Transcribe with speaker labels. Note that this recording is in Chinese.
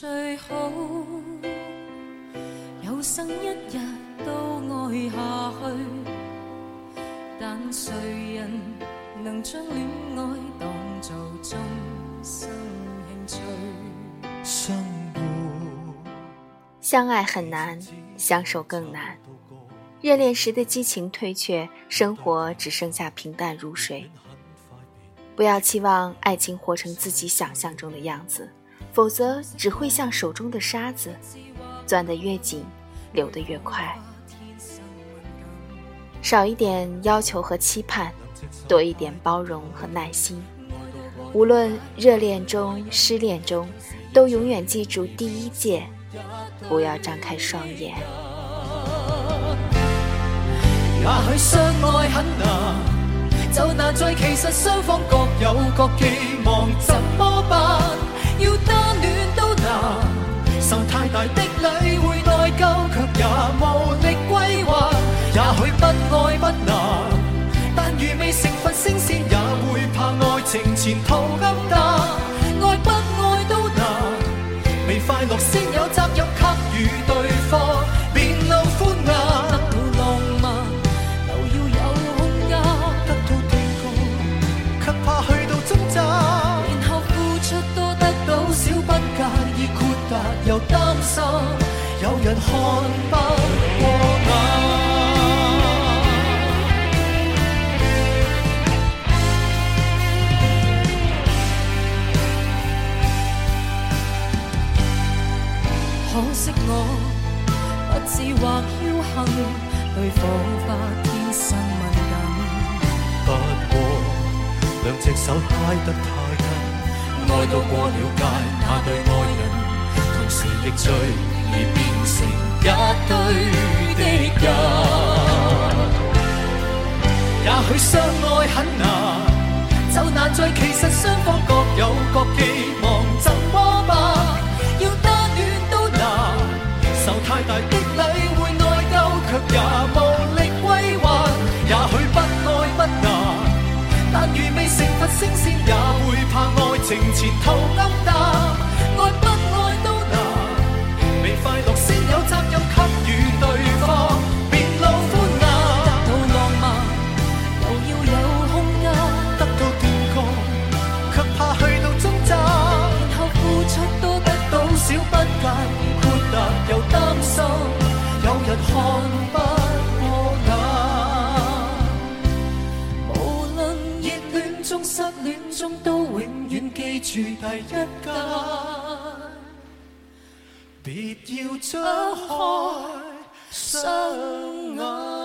Speaker 1: 最好，有生一日都爱下去但谁人能将恋爱当做终生兴趣
Speaker 2: 相爱很难相守更难热恋时的激情退却生活只剩下平淡如水不要期望爱情活成自己想象中的样子否则只会像手中的沙子，攥得越紧，流得越快。少一点要求和期盼，多一点包容和耐心。无论热恋中、失恋中，都永远记住第一戒：不要张开双眼。
Speaker 1: 也相很其方各各有望，怎快乐先有责任给予对方，便露欢颜；得到浪漫，又要有空间；得到天高，却怕去到终站。然后付出多得到少，不介意豁大，又担心有人看不。可惜我不智或侥幸，对火花天生敏感。
Speaker 3: 不过两只手拉得太紧，
Speaker 1: 爱到过了界，那对爱人同时亦醉而变成一对的人。也许相爱很难，就难在其实双方各有各寄望。中失恋中，都永远记住第一家，别要张开双眼。